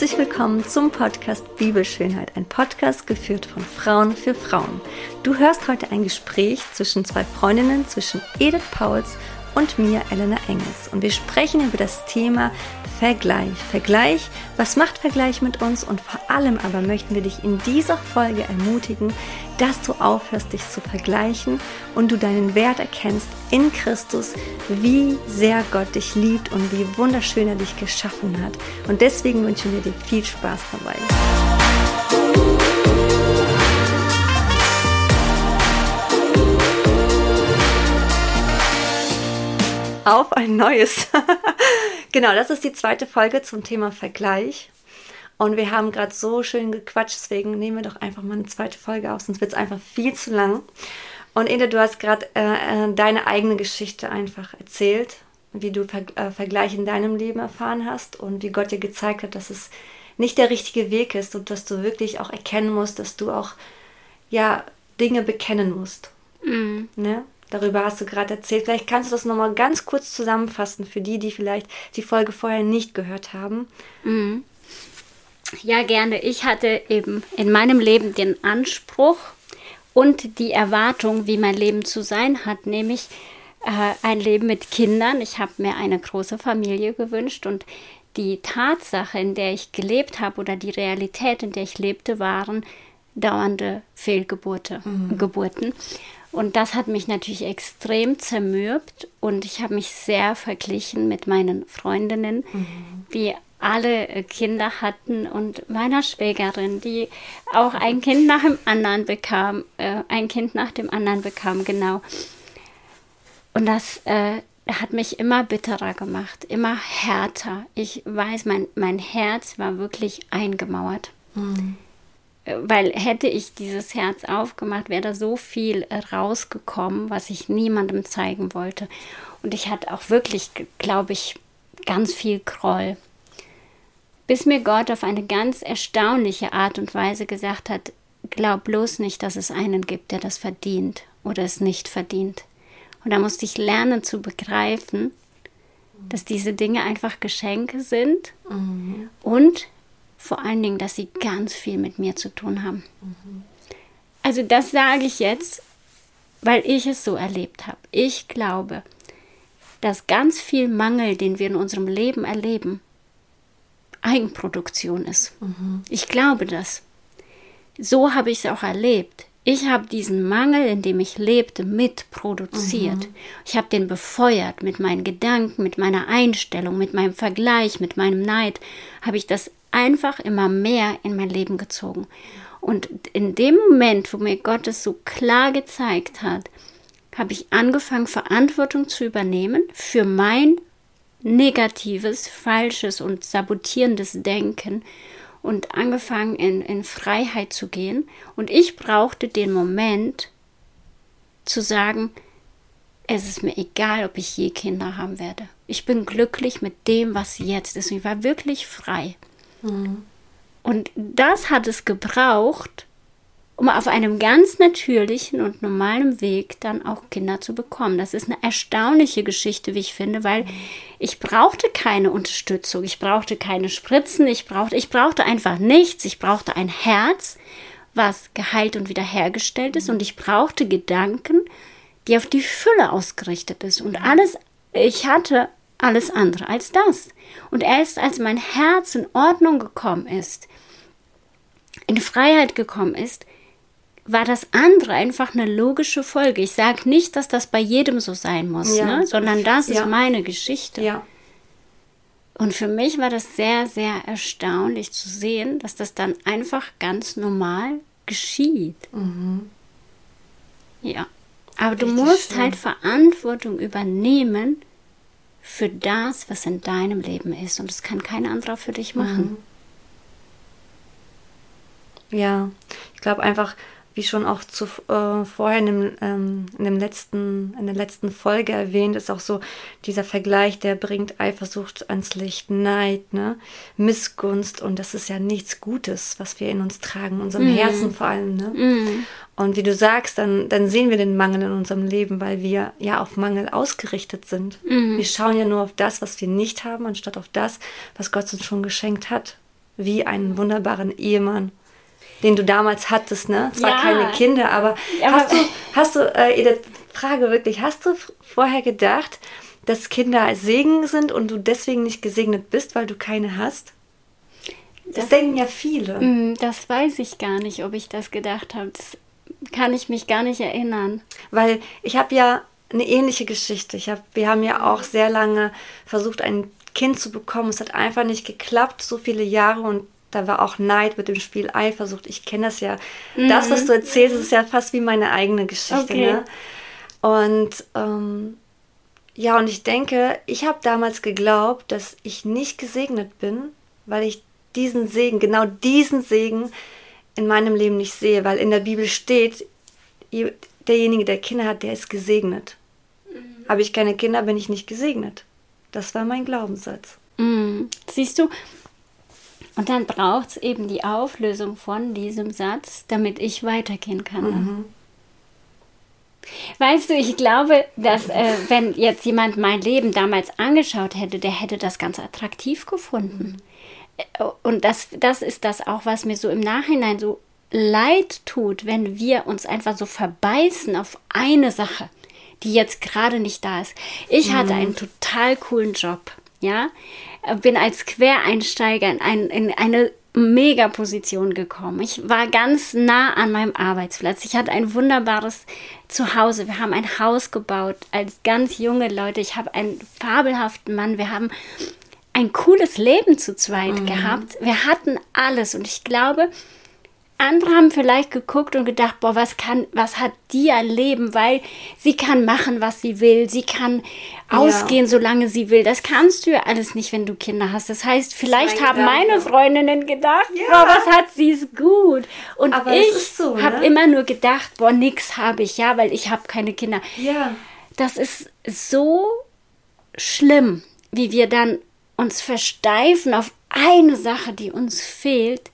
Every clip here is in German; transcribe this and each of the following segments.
Herzlich willkommen zum Podcast Bibelschönheit, ein Podcast geführt von Frauen für Frauen. Du hörst heute ein Gespräch zwischen zwei Freundinnen, zwischen Edith Pauls und mir, Elena Engels. Und wir sprechen über das Thema Vergleich. Vergleich, was macht Vergleich mit uns? Und vor allem aber möchten wir dich in dieser Folge ermutigen, dass du aufhörst, dich zu vergleichen und du deinen Wert erkennst in Christus, wie sehr Gott dich liebt und wie wunderschön er dich geschaffen hat. Und deswegen wünschen wir dir viel Spaß dabei. Auf ein neues Genau, das ist die zweite Folge zum Thema Vergleich. Und wir haben gerade so schön gequatscht, deswegen nehmen wir doch einfach mal eine zweite Folge auf, sonst wird es einfach viel zu lang. Und Ede, du hast gerade äh, äh, deine eigene Geschichte einfach erzählt, wie du Ver äh, Vergleich in deinem Leben erfahren hast und wie Gott dir gezeigt hat, dass es nicht der richtige Weg ist und dass du wirklich auch erkennen musst, dass du auch ja Dinge bekennen musst. Mhm. Ne? Darüber hast du gerade erzählt. Vielleicht kannst du das nochmal ganz kurz zusammenfassen für die, die vielleicht die Folge vorher nicht gehört haben. Mhm. Ja, gerne. Ich hatte eben in meinem Leben den Anspruch und die Erwartung, wie mein Leben zu sein hat, nämlich äh, ein Leben mit Kindern. Ich habe mir eine große Familie gewünscht und die Tatsache, in der ich gelebt habe oder die Realität, in der ich lebte, waren dauernde Fehlgeburten. Mhm. Und das hat mich natürlich extrem zermürbt und ich habe mich sehr verglichen mit meinen Freundinnen, mhm. die alle äh, Kinder hatten und meiner Schwägerin, die auch ein Kind nach dem anderen bekam, äh, ein Kind nach dem anderen bekam, genau. Und das äh, hat mich immer bitterer gemacht, immer härter. Ich weiß, mein, mein Herz war wirklich eingemauert. Mhm weil hätte ich dieses Herz aufgemacht, wäre da so viel rausgekommen, was ich niemandem zeigen wollte. Und ich hatte auch wirklich, glaube ich, ganz viel Groll. Bis mir Gott auf eine ganz erstaunliche Art und Weise gesagt hat, glaub bloß nicht, dass es einen gibt, der das verdient oder es nicht verdient. Und da musste ich lernen zu begreifen, dass diese Dinge einfach Geschenke sind mhm. und vor allen Dingen, dass sie ganz viel mit mir zu tun haben. Mhm. Also das sage ich jetzt, weil ich es so erlebt habe. Ich glaube, dass ganz viel Mangel, den wir in unserem Leben erleben, Eigenproduktion ist. Mhm. Ich glaube das. So habe ich es auch erlebt. Ich habe diesen Mangel, in dem ich lebte, mitproduziert. Mhm. Ich habe den befeuert mit meinen Gedanken, mit meiner Einstellung, mit meinem Vergleich, mit meinem Neid. Habe ich das einfach immer mehr in mein Leben gezogen. Und in dem Moment, wo mir Gott es so klar gezeigt hat, habe ich angefangen, Verantwortung zu übernehmen für mein negatives, falsches und sabotierendes Denken und angefangen, in, in Freiheit zu gehen. Und ich brauchte den Moment zu sagen, es ist mir egal, ob ich je Kinder haben werde. Ich bin glücklich mit dem, was jetzt ist. Ich war wirklich frei. Und das hat es gebraucht, um auf einem ganz natürlichen und normalen Weg dann auch Kinder zu bekommen. Das ist eine erstaunliche Geschichte, wie ich finde, weil ich brauchte keine Unterstützung, ich brauchte keine Spritzen, ich brauchte, ich brauchte einfach nichts, ich brauchte ein Herz, was geheilt und wiederhergestellt ist. Und ich brauchte Gedanken, die auf die Fülle ausgerichtet ist. Und alles, ich hatte alles andere als das. Und erst als mein Herz in Ordnung gekommen ist, in Freiheit gekommen ist, war das andere einfach eine logische Folge. Ich sage nicht, dass das bei jedem so sein muss, ja. ne? sondern das ja. ist meine Geschichte. Ja. Und für mich war das sehr, sehr erstaunlich zu sehen, dass das dann einfach ganz normal geschieht. Mhm. Ja. Aber Richtig du musst schön. halt Verantwortung übernehmen für das, was in deinem Leben ist. Und das kann kein anderer für dich machen. Mhm. Ja, ich glaube einfach, wie schon auch zu, äh, vorher in, dem, ähm, in, dem letzten, in der letzten Folge erwähnt, ist auch so dieser Vergleich, der bringt Eifersucht ans Licht, Neid, ne? Missgunst und das ist ja nichts Gutes, was wir in uns tragen, unserem mm. Herzen vor allem. Ne? Mm. Und wie du sagst, dann, dann sehen wir den Mangel in unserem Leben, weil wir ja auf Mangel ausgerichtet sind. Mm. Wir schauen ja nur auf das, was wir nicht haben, anstatt auf das, was Gott uns schon geschenkt hat. wie einen wunderbaren Ehemann, den du damals hattest, ne? Zwar Ja. keine Kinder, aber, Ja, hast aber- du, hast du, äh, Edith, Frage wirklich, hast du vorher gedacht, dass Kinder Segen sind und du deswegen nicht gesegnet bist, weil du keine hast? Das, denken ja viele. Hm, Das weiß ich gar nicht, ob ich das gedacht habe. Das kann ich mich gar nicht erinnern. Weil ich habe ja eine ähnliche Geschichte. Ich hab, wir haben ja auch sehr lange versucht, ein Kind zu bekommen. Es hat einfach nicht geklappt, so viele Jahre und da war auch Neid mit dem Spiel Eifersucht. Ich kenne das ja. Das, was du erzählst, ist ja fast wie meine eigene Geschichte. Okay. Ne? Und ähm, ja, und ich denke, ich habe damals geglaubt, dass ich nicht gesegnet bin, weil ich diesen Segen, genau diesen Segen in meinem Leben nicht sehe, weil in der Bibel steht, je- derjenige, der Kinder hat, der ist gesegnet. Habe ich keine Kinder, bin ich nicht gesegnet. Das war mein Glaubenssatz. Hm, Siehst du? Und dann braucht es eben die Auflösung von diesem Satz, damit ich weitergehen kann. Ne? Weißt du, ich glaube, dass äh, wenn jetzt jemand mein Leben damals angeschaut hätte, der hätte das ganz attraktiv gefunden. Äh, Und das, das ist das auch, was mir so im Nachhinein so leid tut, wenn wir uns einfach so verbeißen auf eine Sache, die jetzt gerade nicht da ist. Ich hatte einen total coolen Job, ja, Äh, bin als Quereinsteiger in, ein, in eine Mega-Position gekommen. Ich war ganz nah an meinem Arbeitsplatz. Ich hatte ein wunderbares Zuhause. Wir haben ein Haus gebaut als ganz junge Leute. Ich habe einen fabelhaften Mann. Wir haben ein cooles Leben zu zweit gehabt. Wir hatten alles und ich glaube, andere haben vielleicht geguckt und gedacht, boah, was kann, was hat die ein Leben, weil sie kann machen, was sie will, sie kann ausgehen, solange sie will. Das kannst du ja alles nicht, wenn du Kinder hast. Das heißt, vielleicht mein haben Gedanke. meine Freundinnen gedacht, Ja. boah, was hat sie es gut. Und Aber ich so, habe ne? immer nur gedacht, boah, nix habe ich, ja, weil ich habe keine Kinder. Ja. Das ist so schlimm, wie wir dann uns versteifen auf eine Sache, die uns fehlt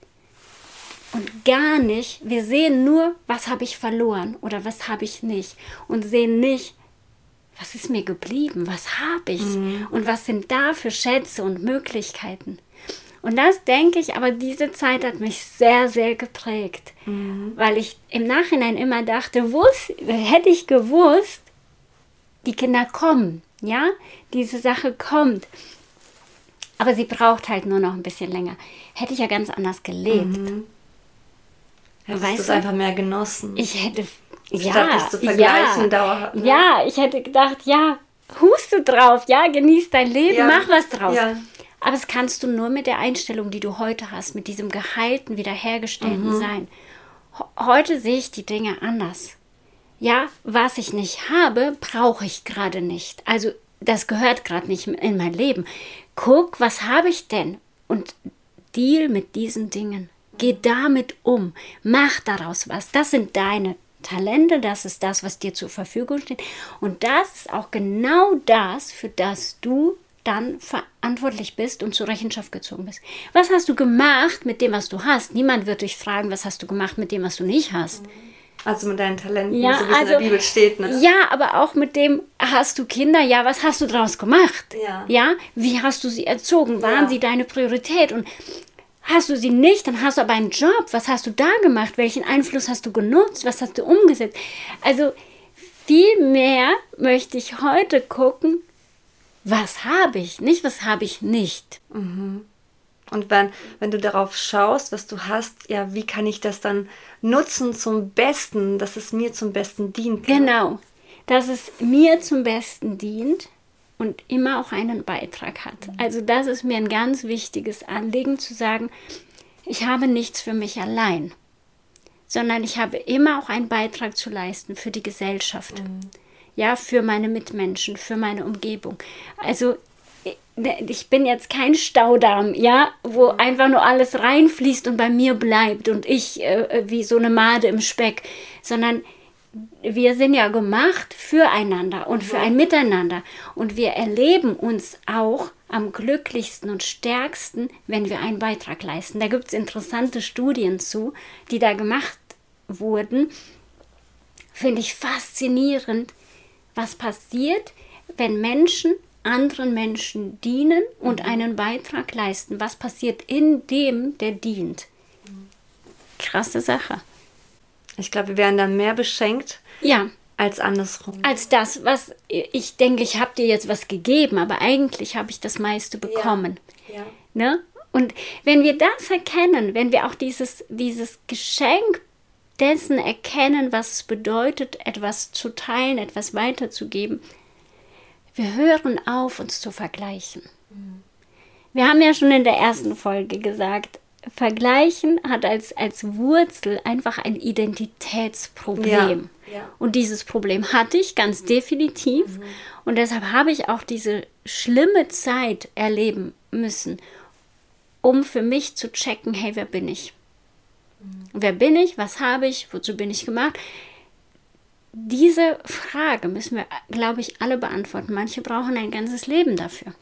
und gar nicht, wir sehen nur, was habe ich verloren oder was habe ich nicht und sehen nicht, was ist mir geblieben, was habe ich und was sind da für Schätze und Möglichkeiten. Und das denke ich, aber diese Zeit hat mich sehr, sehr geprägt, weil ich im Nachhinein immer dachte, hätte ich gewusst, die Kinder kommen, ja, diese Sache kommt. Aber sie braucht halt nur noch ein bisschen länger. Hätte ich ja ganz anders gelebt. Hättest Weißt du es einfach mehr genossen. Ich hätte. Statt Ja, das zu vergleichen ja, dauerhaft, ne? ja, ich hätte gedacht, ja, huste drauf, ja, genieß dein Leben, Ja, mach was draus. ja. Aber das kannst du nur mit der Einstellung, die du heute hast, mit diesem geheilten, wiederhergestellten Mhm. Sein. Heute sehe ich die Dinge anders. Ja, was ich nicht habe, brauche ich gerade nicht. Also das gehört gerade nicht in mein Leben. Guck, was habe ich denn? Und deal mit diesen Dingen. Geh damit um. Mach daraus was. Das sind deine Talente, das ist das, was dir zur Verfügung steht. Und das ist auch genau das, für das du dann verantwortlich bist und zur Rechenschaft gezogen bist. Was hast du gemacht mit dem, was du hast? Niemand wird dich fragen, was hast du gemacht mit dem, was du nicht hast. Also mit deinen Talenten, Ja, so wie es in also- der Bibel steht. Ne? Ja, aber auch mit dem, hast du Kinder? Ja, was hast du daraus gemacht? Ja. Ja, wie hast du sie erzogen? Waren Ja. sie deine Priorität? Und hast du sie nicht, dann hast du aber einen Job. Was hast du da gemacht? Welchen Einfluss hast du genutzt? Was hast du umgesetzt? Also viel mehr möchte ich heute gucken, was habe ich, nicht was habe ich nicht. Und wenn, wenn du darauf schaust, was du hast, ja, wie kann ich das dann nutzen zum Besten, dass es mir zum Besten dient? Genau, dass es mir zum Besten dient und immer auch einen Beitrag hat. Also das ist mir ein ganz wichtiges Anliegen zu sagen, ich habe nichts für mich allein, sondern ich habe immer auch einen Beitrag zu leisten für die Gesellschaft. Ja, für meine Mitmenschen, für meine Umgebung. Also ich bin jetzt kein Staudamm, ja, wo einfach nur alles reinfließt und bei mir bleibt und ich äh, wie so eine Made im Speck, sondern wir sind ja gemacht füreinander und für ein Miteinander. Und wir erleben uns auch am glücklichsten und stärksten, wenn wir einen Beitrag leisten. Da gibt es interessante Studien zu, die da gemacht wurden. Finde ich faszinierend, was passiert, wenn Menschen anderen Menschen dienen und mhm. einen Beitrag leisten. Was passiert in dem, der dient? Krasse Sache. Ich glaube, wir werden dann mehr beschenkt. Ja. Als andersrum. Als das, was ich denke, ich habe dir jetzt was gegeben, aber eigentlich habe ich das meiste bekommen. Ja. ja. Ne? Und wenn wir das erkennen, wenn wir auch dieses, dieses Geschenk dessen erkennen, was es bedeutet, etwas zu teilen, etwas weiterzugeben, wir hören auf, uns zu vergleichen. Wir haben ja schon in der ersten Folge gesagt, Vergleichen hat als, als Wurzel einfach ein Identitätsproblem. Ja, ja. Und dieses Problem hatte ich ganz definitiv. Mhm. Und deshalb habe ich auch diese schlimme Zeit erleben müssen, um für mich zu checken, hey, wer bin ich? Mhm. Wer bin ich? Was habe ich? Wozu bin ich gemacht? Diese Frage müssen wir, glaube ich, alle beantworten. Manche brauchen ein ganzes Leben dafür.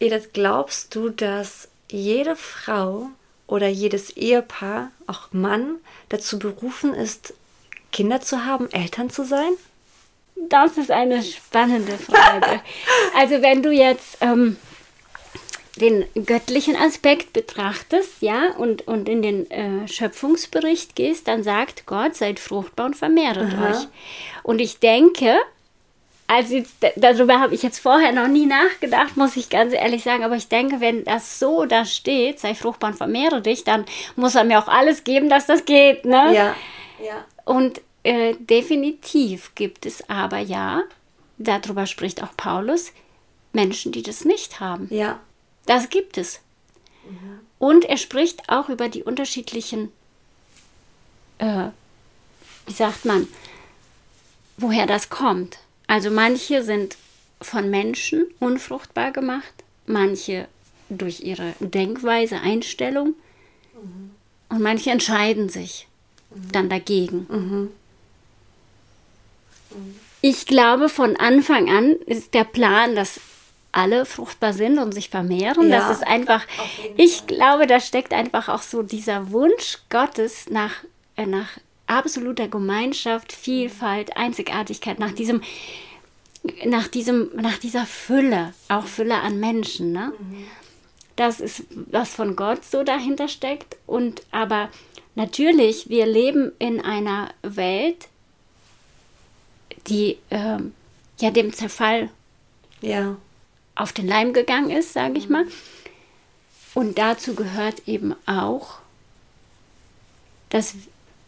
Edith, glaubst du, dass jede Frau oder jedes Ehepaar, auch Mann, dazu berufen ist, Kinder zu haben, Eltern zu sein? Das ist eine spannende Frage. also wenn du jetzt ähm, den göttlichen Aspekt betrachtest, ja, und, und in den äh, Schöpfungsbericht gehst, dann sagt Gott, seid fruchtbar und vermehret Aha. euch. Und ich denke, also jetzt, darüber habe ich jetzt vorher noch nie nachgedacht, muss ich ganz ehrlich sagen. Aber ich denke, wenn das so da steht, sei fruchtbar und vermehre dich, dann muss er mir auch alles geben, dass das geht. Ne? Ja. ja. Und äh, definitiv gibt es aber ja, darüber spricht auch Paulus, Menschen, die das nicht haben. Ja. Das gibt es. Mhm. Und er spricht auch über die unterschiedlichen, äh, wie sagt man, woher das kommt. Also manche sind von Menschen unfruchtbar gemacht, manche durch ihre Denkweise, Einstellung mhm. und manche entscheiden sich mhm. dann dagegen. Mhm. Ich glaube, von Anfang an ist der Plan, dass alle fruchtbar sind und sich vermehren. Ja, das ist einfach, ich glaube, da steckt einfach auch so dieser Wunsch Gottes nach, äh, nach absoluter Gemeinschaft, Vielfalt, Einzigartigkeit, nach diesem, nach diesem, nach dieser Fülle, auch Fülle an Menschen. Ne? Mhm. Das ist, was von Gott so dahinter steckt. Und aber natürlich, wir leben in einer Welt, die äh, ja dem Zerfall ja. auf den Leim gegangen ist, sage ich mhm. mal. Und dazu gehört eben auch, dass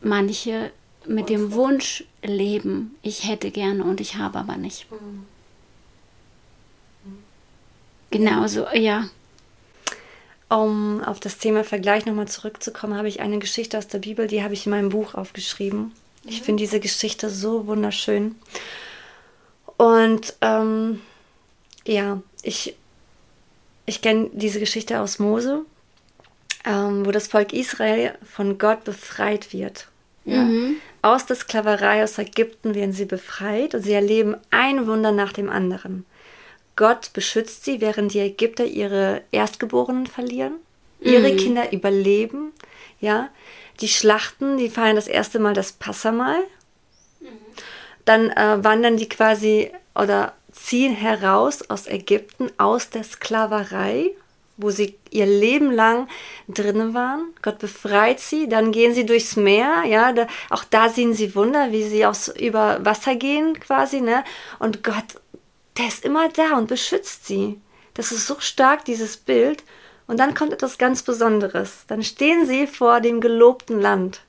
manche mit dem Wunsch leben, ich hätte gerne und ich habe aber nicht. Genauso, ja. Um auf das Thema Vergleich nochmal zurückzukommen, habe ich eine Geschichte aus der Bibel, die habe ich in meinem Buch aufgeschrieben. Ich mhm. finde diese Geschichte so wunderschön. Und ähm, ja, ich, ich kenne diese Geschichte aus Mose, ähm, wo das Volk Israel von Gott befreit wird. Ja. Mhm. Aus der Sklaverei aus Ägypten werden sie befreit und sie erleben ein Wunder nach dem anderen. Gott beschützt sie, während die Ägypter ihre Erstgeborenen verlieren. Ihre mhm. Kinder überleben. Ja, die Schlachten, die feiern das erste Mal das Passamal. Mhm. Dann äh, wandern die quasi oder ziehen heraus aus Ägypten, aus der Sklaverei wo sie ihr Leben lang drinnen waren. Gott befreit sie, dann gehen sie durchs Meer, ja, da, auch da sehen sie Wunder, wie sie aus, über Wasser gehen quasi, ne? Und Gott, der ist immer da und beschützt sie. Das ist so stark, dieses Bild. Und dann kommt etwas ganz Besonderes. Dann stehen sie vor dem gelobten Land,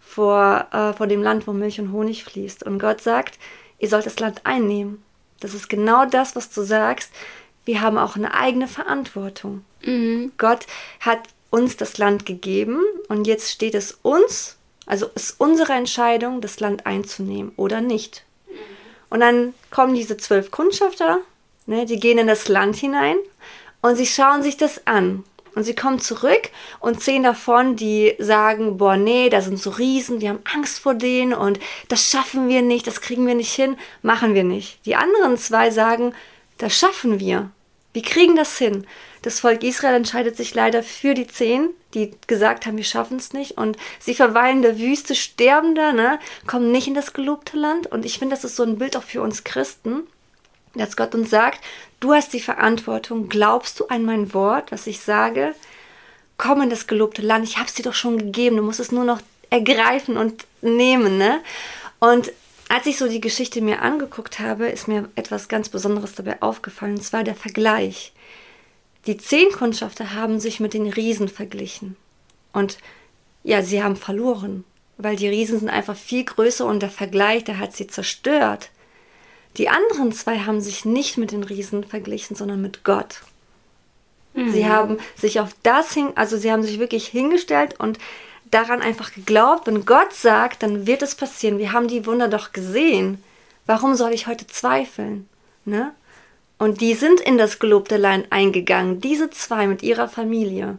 vor, äh, vor dem Land, wo Milch und Honig fließt. Und Gott sagt, ihr sollt das Land einnehmen. Das ist genau das, was du sagst. Wir haben auch eine eigene Verantwortung. Mhm. Gott hat uns das Land gegeben und jetzt steht es uns, also ist unsere Entscheidung, das Land einzunehmen oder nicht. Und dann kommen diese zwölf Kundschafter, ne, die gehen in das Land hinein und sie schauen sich das an. Und sie kommen zurück und zehn davon, die sagen, boah, nee, da sind so Riesen, wir haben Angst vor denen und das schaffen wir nicht, das kriegen wir nicht hin, machen wir nicht. Die anderen zwei sagen, das schaffen wir. Wir kriegen das hin. Das Volk Israel entscheidet sich leider für die zehn, die gesagt haben, wir schaffen es nicht. Und sie verweilen in der Wüste, sterben da, ne? kommen nicht in das gelobte Land. Und ich finde, das ist so ein Bild auch für uns Christen. dass Gott uns sagt, du hast die Verantwortung, glaubst du an mein Wort, was ich sage? Komm in das gelobte Land, ich habe es dir doch schon gegeben, du musst es nur noch ergreifen und nehmen, ne? Und als ich so die Geschichte mir angeguckt habe, ist mir etwas ganz Besonderes dabei aufgefallen, und zwar der Vergleich. Die zehn Kundschafter haben sich mit den Riesen verglichen. Und ja, sie haben verloren, weil die Riesen sind einfach viel größer und der Vergleich, der hat sie zerstört. Die anderen zwei haben sich nicht mit den Riesen verglichen, sondern mit Gott. Mhm. Sie haben sich auf das hin, also sie haben sich wirklich hingestellt und daran einfach geglaubt, wenn Gott sagt, dann wird es passieren. Wir haben die Wunder doch gesehen. Warum soll ich heute zweifeln? Ne? Und die sind in das gelobte Land eingegangen, diese zwei mit ihrer Familie.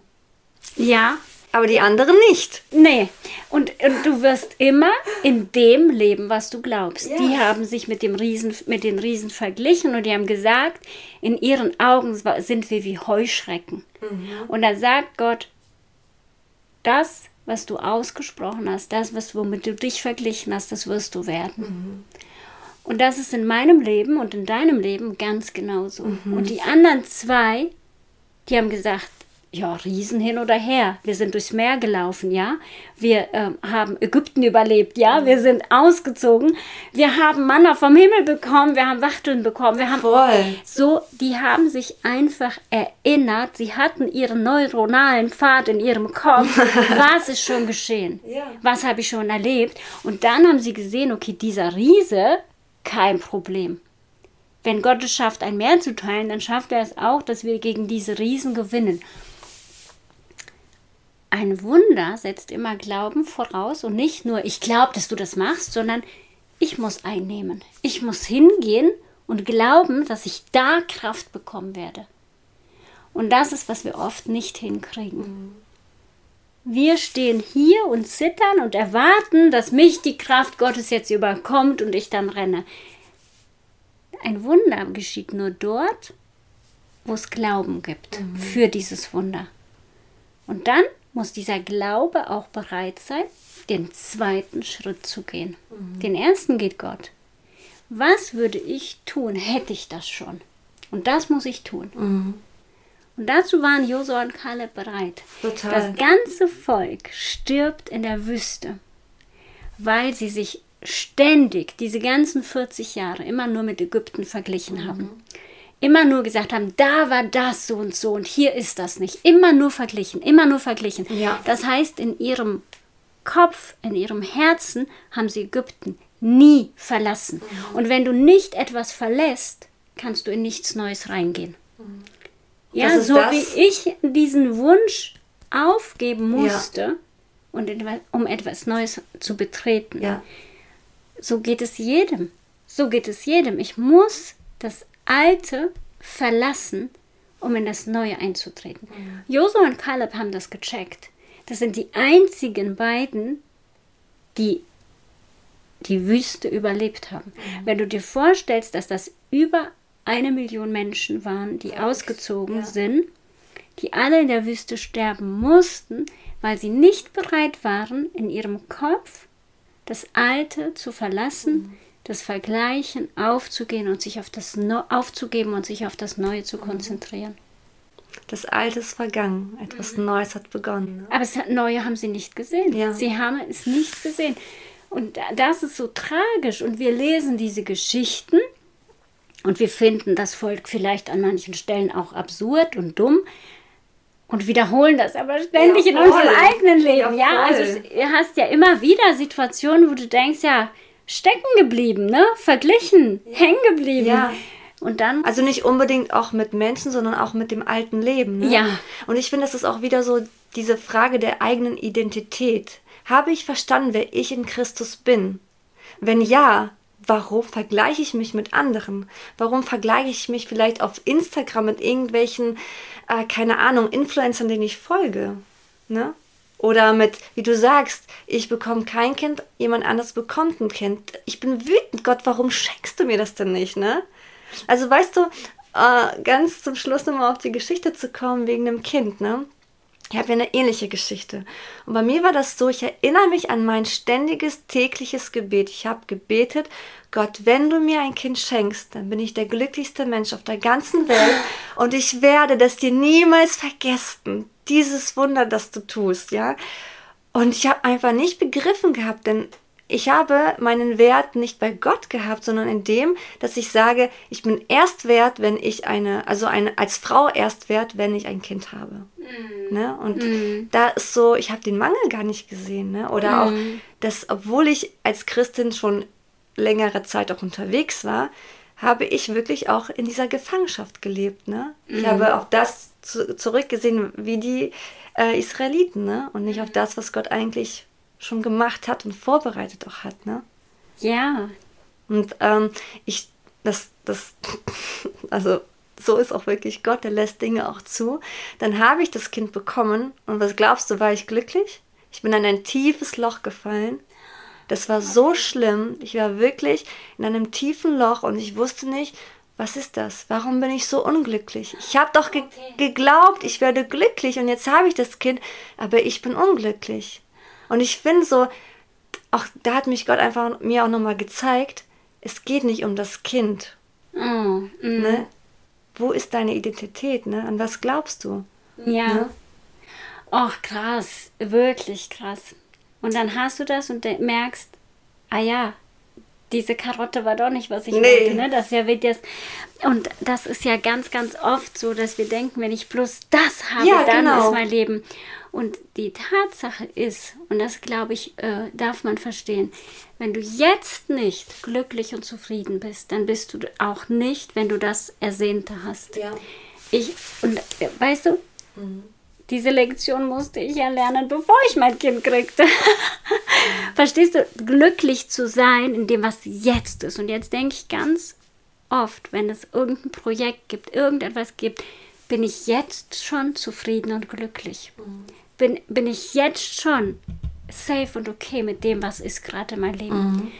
Ja, aber die anderen nicht. Nee. Und, und du wirst immer in dem leben, was du glaubst. Ja. Die haben sich mit, dem Riesen, mit den Riesen verglichen und die haben gesagt, in ihren Augen sind wir wie Heuschrecken. Mhm. Und dann sagt Gott, das, was du ausgesprochen hast, das, was, womit du dich verglichen hast, das wirst du werden. Mhm. Und das ist in meinem Leben und in deinem Leben ganz genauso. Mhm. Und die anderen zwei, die haben gesagt, ja, Riesen hin oder her. Wir sind durchs Meer gelaufen, ja. Wir äh, haben Ägypten überlebt, ja. Wir sind ausgezogen. Wir haben Manna vom Himmel bekommen. Wir haben Wachteln bekommen. Wir haben Voll. so, die haben sich einfach erinnert. Sie hatten ihren neuronalen Pfad in ihrem Kopf. Was ist schon geschehen? Ja. Was habe ich schon erlebt? Und dann haben sie gesehen, okay, dieser Riese, kein Problem. Wenn Gott es schafft, ein Meer zu teilen, dann schafft er es auch, dass wir gegen diese Riesen gewinnen. Ein Wunder setzt immer Glauben voraus und nicht nur, ich glaube, dass du das machst, sondern ich muss einnehmen. Ich muss hingehen und glauben, dass ich da Kraft bekommen werde. Und das ist, was wir oft nicht hinkriegen. Wir stehen hier und zittern und erwarten, dass mich die Kraft Gottes jetzt überkommt und ich dann renne. Ein Wunder geschieht nur dort, wo es Glauben gibt mhm. für dieses Wunder. Und dann muss dieser Glaube auch bereit sein, den zweiten Schritt zu gehen. Mhm. Den ersten geht Gott. Was würde ich tun, hätte ich das schon? Und das muss ich tun. Mhm. Und dazu waren Josua und Kaleb bereit. Total. Das ganze Volk stirbt in der Wüste, weil sie sich ständig diese ganzen 40 Jahre immer nur mit Ägypten verglichen mhm. haben immer nur gesagt haben, da war das so und so und hier ist das nicht. Immer nur verglichen, immer nur verglichen. Ja. Das heißt, in ihrem Kopf, in ihrem Herzen haben sie Ägypten nie verlassen. Mhm. Und wenn du nicht etwas verlässt, kannst du in nichts Neues reingehen. Mhm. Ja, so das? wie ich diesen Wunsch aufgeben musste, ja. und um etwas Neues zu betreten. Ja. So geht es jedem. So geht es jedem. Ich muss das Alte verlassen, um in das Neue einzutreten. Mhm. Josua und Kaleb haben das gecheckt. Das sind die einzigen beiden, die die Wüste überlebt haben. Mhm. Wenn du dir vorstellst, dass das über eine Million Menschen waren, die ja, ausgezogen ja. sind, die alle in der Wüste sterben mussten, weil sie nicht bereit waren, in ihrem Kopf das Alte zu verlassen, mhm das Vergleichen aufzugehen und sich auf das no aufzugeben und sich auf das Neue zu konzentrieren. Das Alte ist vergangen, etwas mhm. Neues hat begonnen. Ne? Aber das Neue haben sie nicht gesehen. Ja. Sie haben es nicht gesehen. Und das ist so tragisch. Und wir lesen diese Geschichten und wir finden das Volk vielleicht an manchen Stellen auch absurd und dumm und wiederholen das aber ständig ja, in unserem eigenen Leben. Ja, ja also du hast ja immer wieder Situationen, wo du denkst, ja, stecken geblieben, ne? Verglichen, ja. hängen geblieben. Ja. Und dann. Also nicht unbedingt auch mit Menschen, sondern auch mit dem alten Leben. Ne? Ja. Und ich finde, das ist auch wieder so diese Frage der eigenen Identität. Habe ich verstanden, wer ich in Christus bin? Wenn ja, warum vergleiche ich mich mit anderen? Warum vergleiche ich mich vielleicht auf Instagram mit irgendwelchen, äh, keine Ahnung, Influencern, denen ich folge? Ne? Oder mit, wie du sagst, ich bekomme kein Kind, jemand anderes bekommt ein Kind. Ich bin wütend, Gott, warum schenkst du mir das denn nicht, ne? Also weißt du, äh, ganz zum Schluss nochmal auf die Geschichte zu kommen wegen dem Kind, ne? Ich habe ja eine ähnliche Geschichte. Und bei mir war das so, ich erinnere mich an mein ständiges tägliches Gebet. Ich habe gebetet, Gott, wenn du mir ein Kind schenkst, dann bin ich der glücklichste Mensch auf der ganzen Welt und ich werde das dir niemals vergessen. Dieses Wunder, das du tust, ja. Und ich habe einfach nicht begriffen gehabt, denn ich habe meinen Wert nicht bei Gott gehabt, sondern in dem, dass ich sage, ich bin erst wert, wenn ich eine, also eine, als Frau erst wert, wenn ich ein Kind habe. Mm. Ne? Und mm. da ist so, ich habe den Mangel gar nicht gesehen. Ne? Oder mm. auch, dass, obwohl ich als Christin schon längere Zeit auch unterwegs war, habe ich wirklich auch in dieser Gefangenschaft gelebt. Ne? Ich mm. habe auf das zu, zurückgesehen wie die äh, Israeliten ne? und nicht auf das, was Gott eigentlich schon gemacht hat und vorbereitet auch hat, ne? Ja. Und ähm, ich, das, das, also so ist auch wirklich Gott, der lässt Dinge auch zu. Dann habe ich das Kind bekommen und was glaubst du, war ich glücklich? Ich bin in ein tiefes Loch gefallen. Das war so schlimm. Ich war wirklich in einem tiefen Loch und ich wusste nicht, was ist das? Warum bin ich so unglücklich? Ich habe doch ge geglaubt, ich werde glücklich und jetzt habe ich das Kind, aber ich bin unglücklich. Und ich finde so, auch da hat mich Gott einfach mir auch nochmal gezeigt, es geht nicht um das Kind. Oh, mm. ne? Wo ist deine Identität? Ne? An was glaubst du? Ja. Ne? Och, krass, wirklich krass. Und dann hast du das und merkst, ah ja, diese Karotte war doch nicht, was ich nee. wollte. Ne? Das ja wird jetzt und das ist ja ganz, ganz oft so, dass wir denken, wenn ich bloß das habe, ja, dann genau. ist mein Leben. Und die Tatsache ist, und das glaube ich, äh, darf man verstehen, wenn du jetzt nicht glücklich und zufrieden bist, dann bist du auch nicht, wenn du das Ersehnte hast. Ja. Ich, und äh, weißt du, mhm. Diese Lektion musste ich ja lernen, bevor ich mein Kind kriegte. Verstehst du, glücklich zu sein in dem, was jetzt ist. Und jetzt denke ich ganz oft, wenn es irgendein Projekt gibt, irgendetwas gibt, bin ich jetzt schon zufrieden und glücklich. Mhm bin, bin ich jetzt schon safe und okay mit dem, was ist gerade mein Leben. Mhm.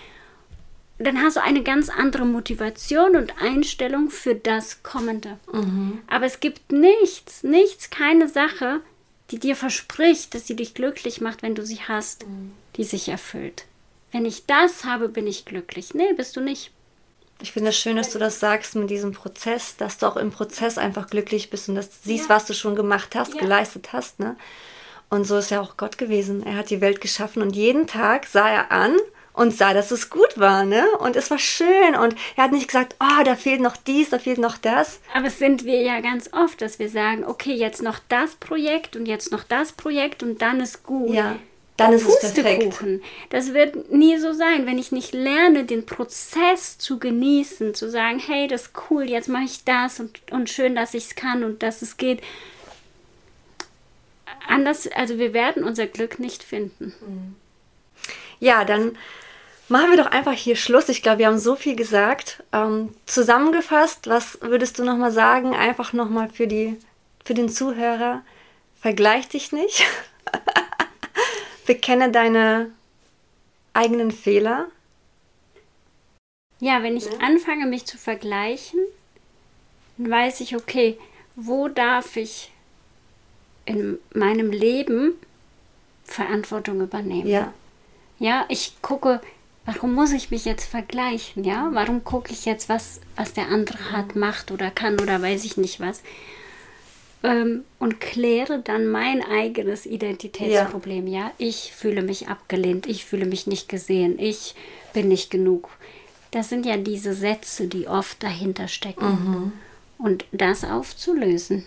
Dann hast du eine ganz andere Motivation und Einstellung für das Kommende. Mhm. Aber es gibt nichts, nichts, keine Sache, die dir verspricht, dass sie dich glücklich macht, wenn du sie hast, mhm. die sich erfüllt. Wenn ich das habe, bin ich glücklich. Nee, bist du nicht. Ich finde es das schön, dass du das sagst mit diesem Prozess, dass du auch im Prozess einfach glücklich bist und dass du siehst, ja. was du schon gemacht hast, ja. geleistet hast. Ne? Und so ist ja auch Gott gewesen. Er hat die Welt geschaffen und jeden Tag sah er an und sah, dass es gut war, ne? Und es war schön und er hat nicht gesagt, oh, da fehlt noch dies, da fehlt noch das. Aber es sind wir ja ganz oft, dass wir sagen, okay, jetzt noch das Projekt und jetzt noch das Projekt und dann ist gut. Ja. Dann ist es perfekt. Das wird nie so sein, wenn ich nicht lerne, den Prozess zu genießen, zu sagen, hey, das ist cool, jetzt mache ich das und, und schön, dass ich es kann und dass es geht anders, also wir werden unser Glück nicht finden. Ja, dann machen wir doch einfach hier Schluss. Ich glaube, wir haben so viel gesagt. Ähm, zusammengefasst, was würdest du nochmal sagen? Einfach nochmal für, für den Zuhörer. Vergleich dich nicht. Bekenne deine eigenen Fehler. Ja, wenn ich ja. anfange, mich zu vergleichen, dann weiß ich, okay, wo darf ich in meinem Leben Verantwortung übernehmen. Ja. Ja, ich gucke, warum muss ich mich jetzt vergleichen? Ja, warum gucke ich jetzt, was, was der andere hat, macht oder kann oder weiß ich nicht was? Ähm, und kläre dann mein eigenes Identitätsproblem. Ja. ja, ich fühle mich abgelehnt, ich fühle mich nicht gesehen, ich bin nicht genug. Das sind ja diese Sätze, die oft dahinter stecken. Mhm. Und das aufzulösen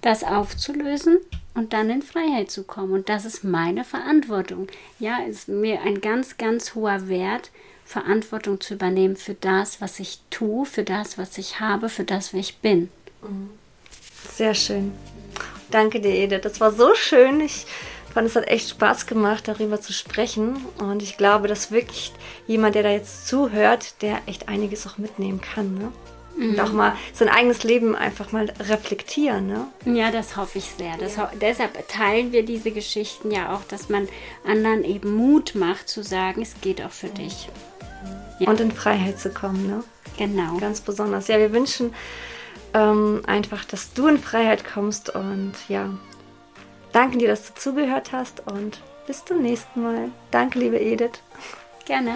das aufzulösen und dann in Freiheit zu kommen. Und das ist meine Verantwortung. Ja, ist mir ein ganz, ganz hoher Wert, Verantwortung zu übernehmen für das, was ich tue, für das, was ich habe, für das, wer ich bin. Sehr schön. Danke dir, Edith. Das war so schön. Ich fand, es hat echt Spaß gemacht, darüber zu sprechen. Und ich glaube, dass wirklich jemand, der da jetzt zuhört, der echt einiges auch mitnehmen kann. Ne? Mhm. Und auch mal sein eigenes Leben einfach mal reflektieren. Ne? Ja, das hoffe ich sehr. Ho deshalb teilen wir diese Geschichten ja auch, dass man anderen eben Mut macht zu sagen, es geht auch für dich. Ja. Und in Freiheit zu kommen. Ne? Genau. Ganz besonders. Ja, wir wünschen ähm, einfach, dass du in Freiheit kommst und ja, danke dir, dass du zugehört hast und bis zum nächsten Mal. Danke, liebe Edith. Gerne.